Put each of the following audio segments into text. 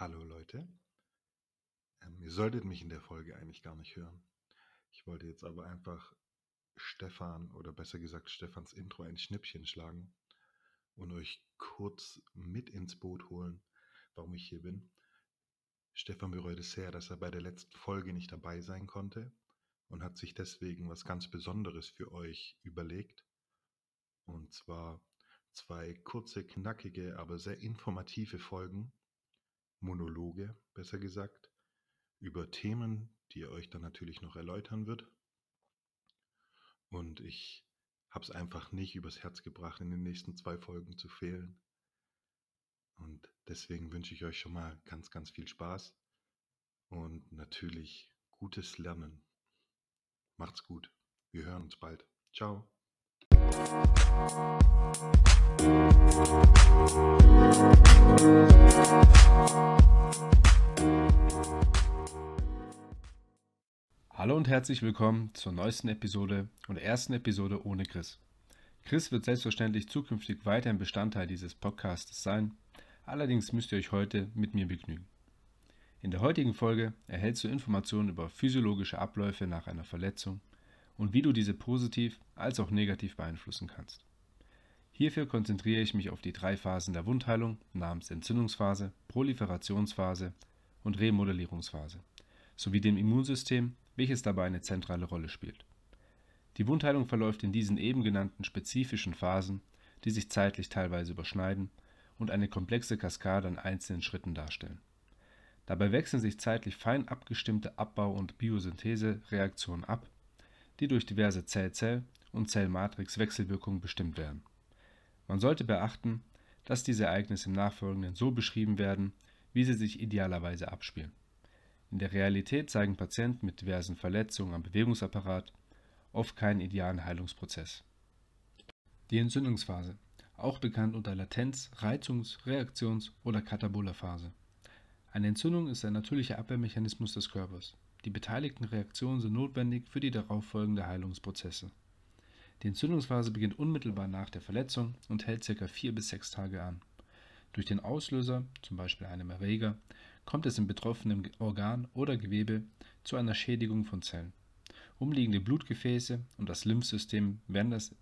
Hallo Leute. Ähm, ihr solltet mich in der Folge eigentlich gar nicht hören. Ich wollte jetzt aber einfach Stefan oder besser gesagt Stefans Intro ein Schnippchen schlagen und euch kurz mit ins Boot holen, warum ich hier bin. Stefan bereut es sehr, dass er bei der letzten Folge nicht dabei sein konnte und hat sich deswegen was ganz Besonderes für euch überlegt. Und zwar zwei kurze, knackige, aber sehr informative Folgen, Monologe besser gesagt, über Themen, die er euch dann natürlich noch erläutern wird. Und ich habe es einfach nicht übers Herz gebracht, in den nächsten zwei Folgen zu fehlen. Und deswegen wünsche ich euch schon mal ganz, ganz viel Spaß und natürlich gutes Lernen. Macht's gut. Wir hören uns bald. Ciao. Hallo und herzlich willkommen zur neuesten Episode und ersten Episode ohne Chris. Chris wird selbstverständlich zukünftig weiter ein Bestandteil dieses Podcasts sein, allerdings müsst ihr euch heute mit mir begnügen. In der heutigen Folge erhältst du Informationen über physiologische Abläufe nach einer Verletzung und wie du diese positiv als auch negativ beeinflussen kannst. Hierfür konzentriere ich mich auf die drei Phasen der Wundheilung namens Entzündungsphase, Proliferationsphase und Remodellierungsphase sowie dem Immunsystem, welches dabei eine zentrale Rolle spielt. Die Wundheilung verläuft in diesen eben genannten spezifischen Phasen, die sich zeitlich teilweise überschneiden und eine komplexe Kaskade an einzelnen Schritten darstellen. Dabei wechseln sich zeitlich fein abgestimmte Abbau- und Biosynthese-Reaktionen ab, die durch diverse Zell-Zell- und Zell-Matrix-Wechselwirkungen bestimmt werden. Man sollte beachten, dass diese Ereignisse im Nachfolgenden so beschrieben werden, wie sie sich idealerweise abspielen. In der Realität zeigen Patienten mit diversen Verletzungen am Bewegungsapparat oft keinen idealen Heilungsprozess. Die Entzündungsphase, auch bekannt unter Latenz-, Reizungs-, Reaktions- oder Kataboler Phase. Eine Entzündung ist ein natürlicher Abwehrmechanismus des Körpers. Die beteiligten Reaktionen sind notwendig für die darauffolgende Heilungsprozesse. Die Entzündungsphase beginnt unmittelbar nach der Verletzung und hält ca. 4 bis 6 Tage an. Durch den Auslöser, zum Beispiel einem Erreger, kommt es im betroffenen Organ oder Gewebe zu einer Schädigung von Zellen. Umliegende Blutgefäße und das Lymphsystem werden das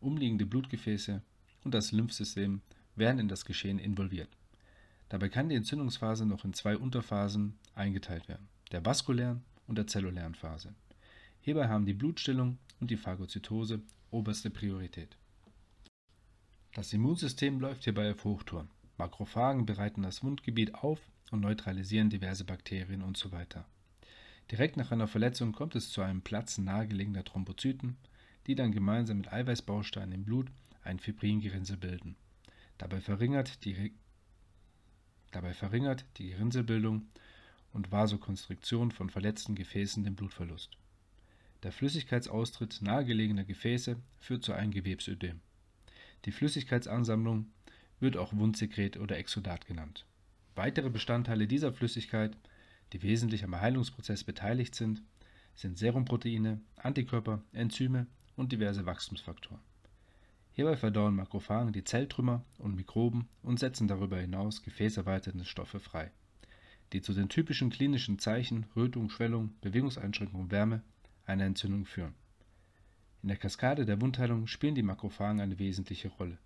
umliegende Blutgefäße und das Lymphsystem werden in das Geschehen involviert. Dabei kann die Entzündungsphase noch in zwei Unterphasen eingeteilt werden, der vaskulären und der zellulären Phase. Hierbei haben die Blutstillung und die Phagozytose oberste Priorität. Das Immunsystem läuft hierbei auf Hochtouren. Makrophagen bereiten das Wundgebiet auf und neutralisieren diverse Bakterien usw. So Direkt nach einer Verletzung kommt es zu einem Platzen nahegelegener Thrombozyten, die dann gemeinsam mit Eiweißbausteinen im Blut ein Fibringerinnsel bilden. Dabei verringert die, dabei verringert die Gerinnselbildung und Vasokonstriktion von verletzten Gefäßen den Blutverlust. Der Flüssigkeitsaustritt nahegelegener Gefäße führt zu einem Gewebsödem. Die Flüssigkeitsansammlung wird auch Wundsekret oder Exudat genannt. Weitere Bestandteile dieser Flüssigkeit, die wesentlich am Heilungsprozess beteiligt sind, sind Serumproteine, Antikörper, Enzyme und diverse Wachstumsfaktoren. Hierbei verdauen Makrophagen die Zelltrümmer und Mikroben und setzen darüber hinaus gefäßerweiternde Stoffe frei, die zu den typischen klinischen Zeichen Rötung, Schwellung, Bewegungseinschränkung, Wärme einer Entzündung führen. In der Kaskade der Wundheilung spielen die Makrophagen eine wesentliche Rolle.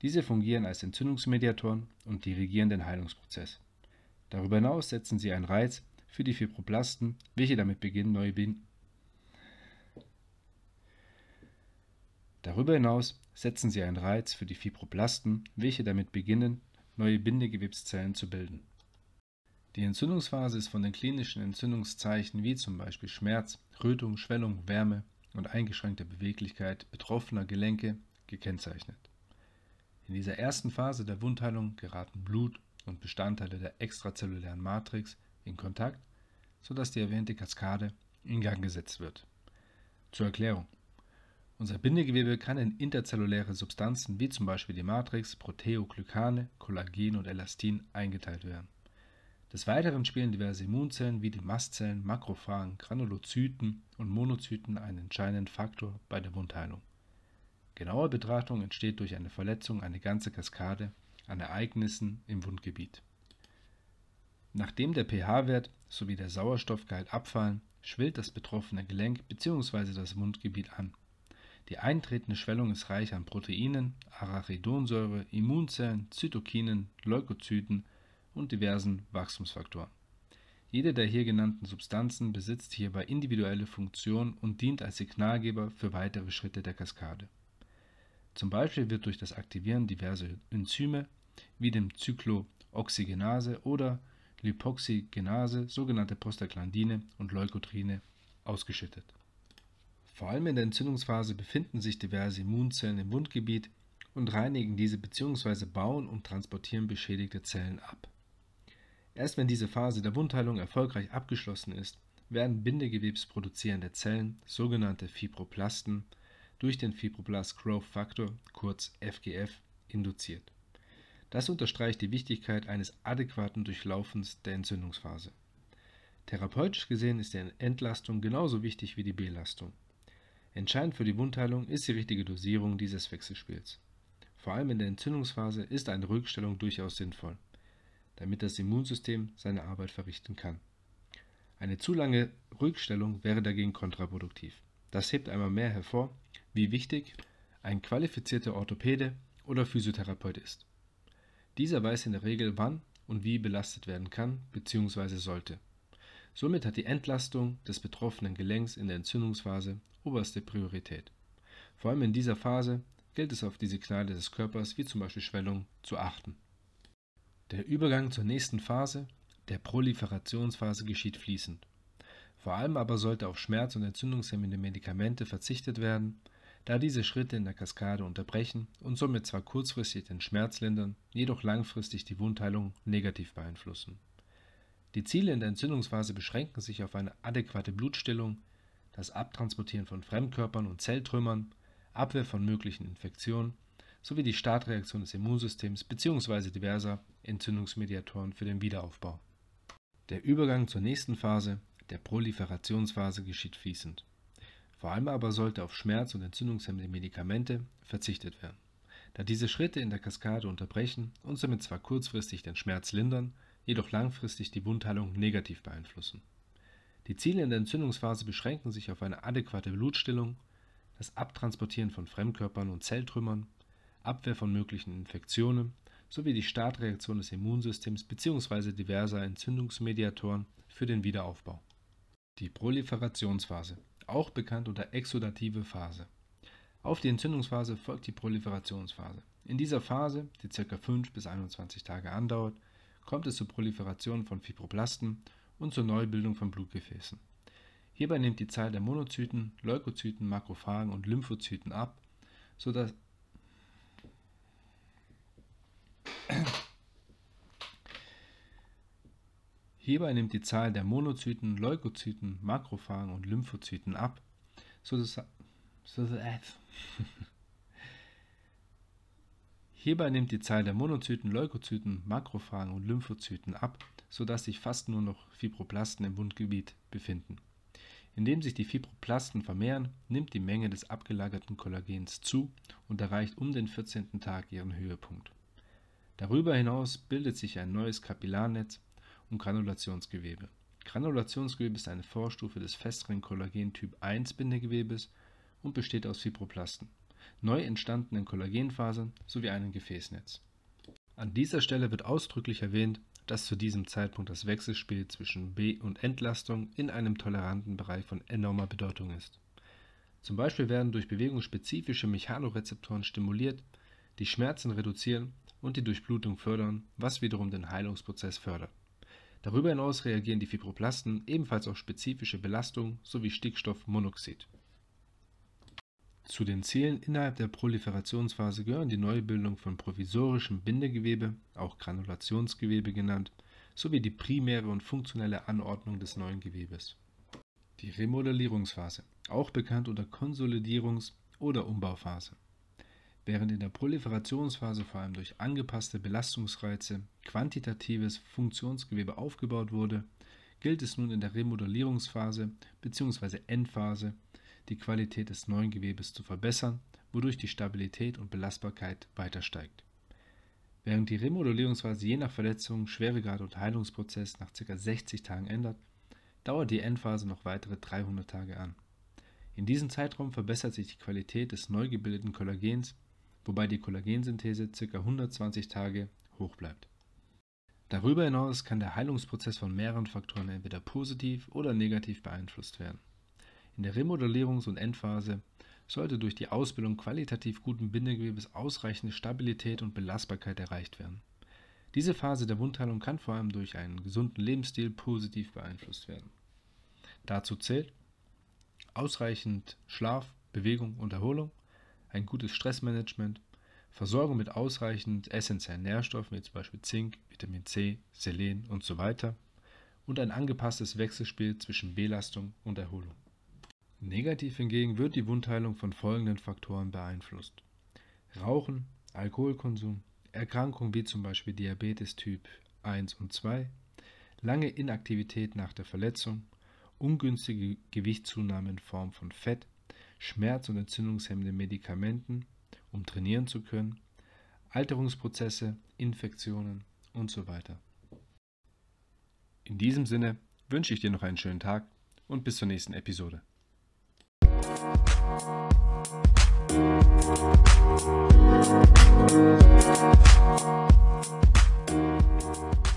Diese fungieren als Entzündungsmediatoren und dirigieren den Heilungsprozess. Darüber hinaus setzen sie einen Reiz für die Fibroblasten, welche damit beginnen, neue Binden. Darüber hinaus setzen sie einen Reiz für die Fibroblasten, welche damit beginnen, neue Bindegewebszellen zu bilden. Die Entzündungsphase ist von den klinischen Entzündungszeichen wie zum Beispiel Schmerz, Rötung, Schwellung, Wärme und eingeschränkter Beweglichkeit betroffener Gelenke gekennzeichnet. In dieser ersten Phase der Wundheilung geraten Blut und Bestandteile der extrazellulären Matrix in Kontakt, sodass die erwähnte Kaskade in Gang gesetzt wird. Zur Erklärung. Unser Bindegewebe kann in interzelluläre Substanzen wie zum Beispiel die Matrix, Proteoglykane, Kollagen und Elastin eingeteilt werden. Des Weiteren spielen diverse Immunzellen wie die Mastzellen, Makrophagen, Granulozyten und Monozyten einen entscheidenden Faktor bei der Wundheilung. Genaue Betrachtung entsteht durch eine Verletzung eine ganze Kaskade an Ereignissen im Wundgebiet. Nachdem der pH-Wert sowie der Sauerstoffgehalt abfallen, schwillt das betroffene Gelenk bzw. das Wundgebiet an. Die eintretende Schwellung ist reich an Proteinen, Arachidonsäure, Immunzellen, Zytokinen, Leukozyten und diversen Wachstumsfaktoren. Jede der hier genannten Substanzen besitzt hierbei individuelle Funktion und dient als Signalgeber für weitere Schritte der Kaskade. Zum Beispiel wird durch das Aktivieren diverser Enzyme wie dem Zyklooxygenase oder Lipoxygenase sogenannte Prostaglandine und Leukotriene ausgeschüttet. Vor allem in der Entzündungsphase befinden sich diverse Immunzellen im Wundgebiet und reinigen diese bzw. bauen und transportieren beschädigte Zellen ab. Erst wenn diese Phase der Wundheilung erfolgreich abgeschlossen ist, werden bindegewebsproduzierende Zellen, sogenannte Fibroplasten, durch den Fibroblast Growth Factor, kurz FGF, induziert. Das unterstreicht die Wichtigkeit eines adäquaten Durchlaufens der Entzündungsphase. Therapeutisch gesehen ist die Entlastung genauso wichtig wie die Belastung. Entscheidend für die Wundheilung ist die richtige Dosierung dieses Wechselspiels. Vor allem in der Entzündungsphase ist eine Rückstellung durchaus sinnvoll, damit das Immunsystem seine Arbeit verrichten kann. Eine zu lange Rückstellung wäre dagegen kontraproduktiv. Das hebt einmal mehr hervor, wie wichtig ein qualifizierter Orthopäde oder Physiotherapeut ist. Dieser weiß in der Regel, wann und wie belastet werden kann bzw. sollte. Somit hat die Entlastung des betroffenen Gelenks in der Entzündungsphase oberste Priorität. Vor allem in dieser Phase gilt es auf die Signale des Körpers wie zum Beispiel Schwellung zu achten. Der Übergang zur nächsten Phase, der Proliferationsphase, geschieht fließend. Vor allem aber sollte auf Schmerz- und entzündungshemmende Medikamente verzichtet werden, da diese Schritte in der Kaskade unterbrechen und somit zwar kurzfristig den Schmerz lindern, jedoch langfristig die Wundheilung negativ beeinflussen. Die Ziele in der Entzündungsphase beschränken sich auf eine adäquate Blutstillung, das Abtransportieren von Fremdkörpern und Zelltrümmern, Abwehr von möglichen Infektionen sowie die Startreaktion des Immunsystems bzw. diverser Entzündungsmediatoren für den Wiederaufbau. Der Übergang zur nächsten Phase, der Proliferationsphase, geschieht fließend. Vor allem aber sollte auf Schmerz- und entzündungshemmende Medikamente verzichtet werden, da diese Schritte in der Kaskade unterbrechen und somit zwar kurzfristig den Schmerz lindern, jedoch langfristig die Wundheilung negativ beeinflussen. Die Ziele in der Entzündungsphase beschränken sich auf eine adäquate Blutstillung, das Abtransportieren von Fremdkörpern und Zelltrümmern, Abwehr von möglichen Infektionen sowie die Startreaktion des Immunsystems bzw. diverser Entzündungsmediatoren für den Wiederaufbau. Die Proliferationsphase auch bekannt unter exudative Phase. Auf die Entzündungsphase folgt die Proliferationsphase. In dieser Phase, die ca. 5 bis 21 Tage andauert, kommt es zur Proliferation von Fibroblasten und zur Neubildung von Blutgefäßen. Hierbei nimmt die Zahl der Monozyten, Leukozyten, Makrophagen und Lymphozyten ab, sodass Hierbei nimmt die Zahl der Monozyten, Leukozyten, Makrophagen und Lymphozyten ab, sodass, äh. Hierbei nimmt die Zahl der Monozyten, Leukozyten, Makrophagen und Lymphozyten ab, sodass sich fast nur noch Fibroplasten im Wundgebiet befinden. Indem sich die Fibroplasten vermehren, nimmt die Menge des abgelagerten Kollagens zu und erreicht um den 14. Tag ihren Höhepunkt. Darüber hinaus bildet sich ein neues Kapillarnetz, und Granulationsgewebe. Granulationsgewebe ist eine Vorstufe des festeren Kollagen-Typ 1 Bindegewebes und besteht aus Fibroplasten, neu entstandenen Kollagenfasern sowie einem Gefäßnetz. An dieser Stelle wird ausdrücklich erwähnt, dass zu diesem Zeitpunkt das Wechselspiel zwischen B- und Entlastung in einem toleranten Bereich von enormer Bedeutung ist. Zum Beispiel werden durch Bewegung spezifische Mechanorezeptoren stimuliert, die Schmerzen reduzieren und die Durchblutung fördern, was wiederum den Heilungsprozess fördert. Darüber hinaus reagieren die Fibroplasten ebenfalls auf spezifische Belastungen sowie Stickstoffmonoxid. Zu den Zielen innerhalb der Proliferationsphase gehören die Neubildung von provisorischem Bindegewebe, auch Granulationsgewebe genannt, sowie die primäre und funktionelle Anordnung des neuen Gewebes. Die Remodellierungsphase, auch bekannt unter Konsolidierungs- oder Umbauphase. Während in der Proliferationsphase vor allem durch angepasste Belastungsreize quantitatives Funktionsgewebe aufgebaut wurde, gilt es nun in der Remodellierungsphase bzw. Endphase, die Qualität des neuen Gewebes zu verbessern, wodurch die Stabilität und Belastbarkeit weiter steigt. Während die Remodellierungsphase je nach Verletzung, Schweregrad und Heilungsprozess nach ca. 60 Tagen ändert, dauert die Endphase noch weitere 300 Tage an. In diesem Zeitraum verbessert sich die Qualität des neu gebildeten Kollagens, wobei die Kollagensynthese ca. 120 Tage hoch bleibt. Darüber hinaus kann der Heilungsprozess von mehreren Faktoren entweder positiv oder negativ beeinflusst werden. In der Remodellierungs- und Endphase sollte durch die Ausbildung qualitativ guten Bindegewebes ausreichende Stabilität und Belastbarkeit erreicht werden. Diese Phase der Wundheilung kann vor allem durch einen gesunden Lebensstil positiv beeinflusst werden. Dazu zählt ausreichend Schlaf, Bewegung und Erholung, ein gutes Stressmanagement, Versorgung mit ausreichend essentiellen Nährstoffen wie zum Beispiel Zink, Vitamin C, Selen und so weiter und ein angepasstes Wechselspiel zwischen Belastung und Erholung. Negativ hingegen wird die Wundheilung von folgenden Faktoren beeinflusst. Rauchen, Alkoholkonsum, Erkrankungen wie zum Beispiel Diabetes Typ 1 und 2, lange Inaktivität nach der Verletzung, ungünstige Gewichtszunahme in Form von Fett, Schmerz- und entzündungshemmende Medikamenten, um trainieren zu können, Alterungsprozesse, Infektionen und so weiter. In diesem Sinne wünsche ich dir noch einen schönen Tag und bis zur nächsten Episode. Thank you.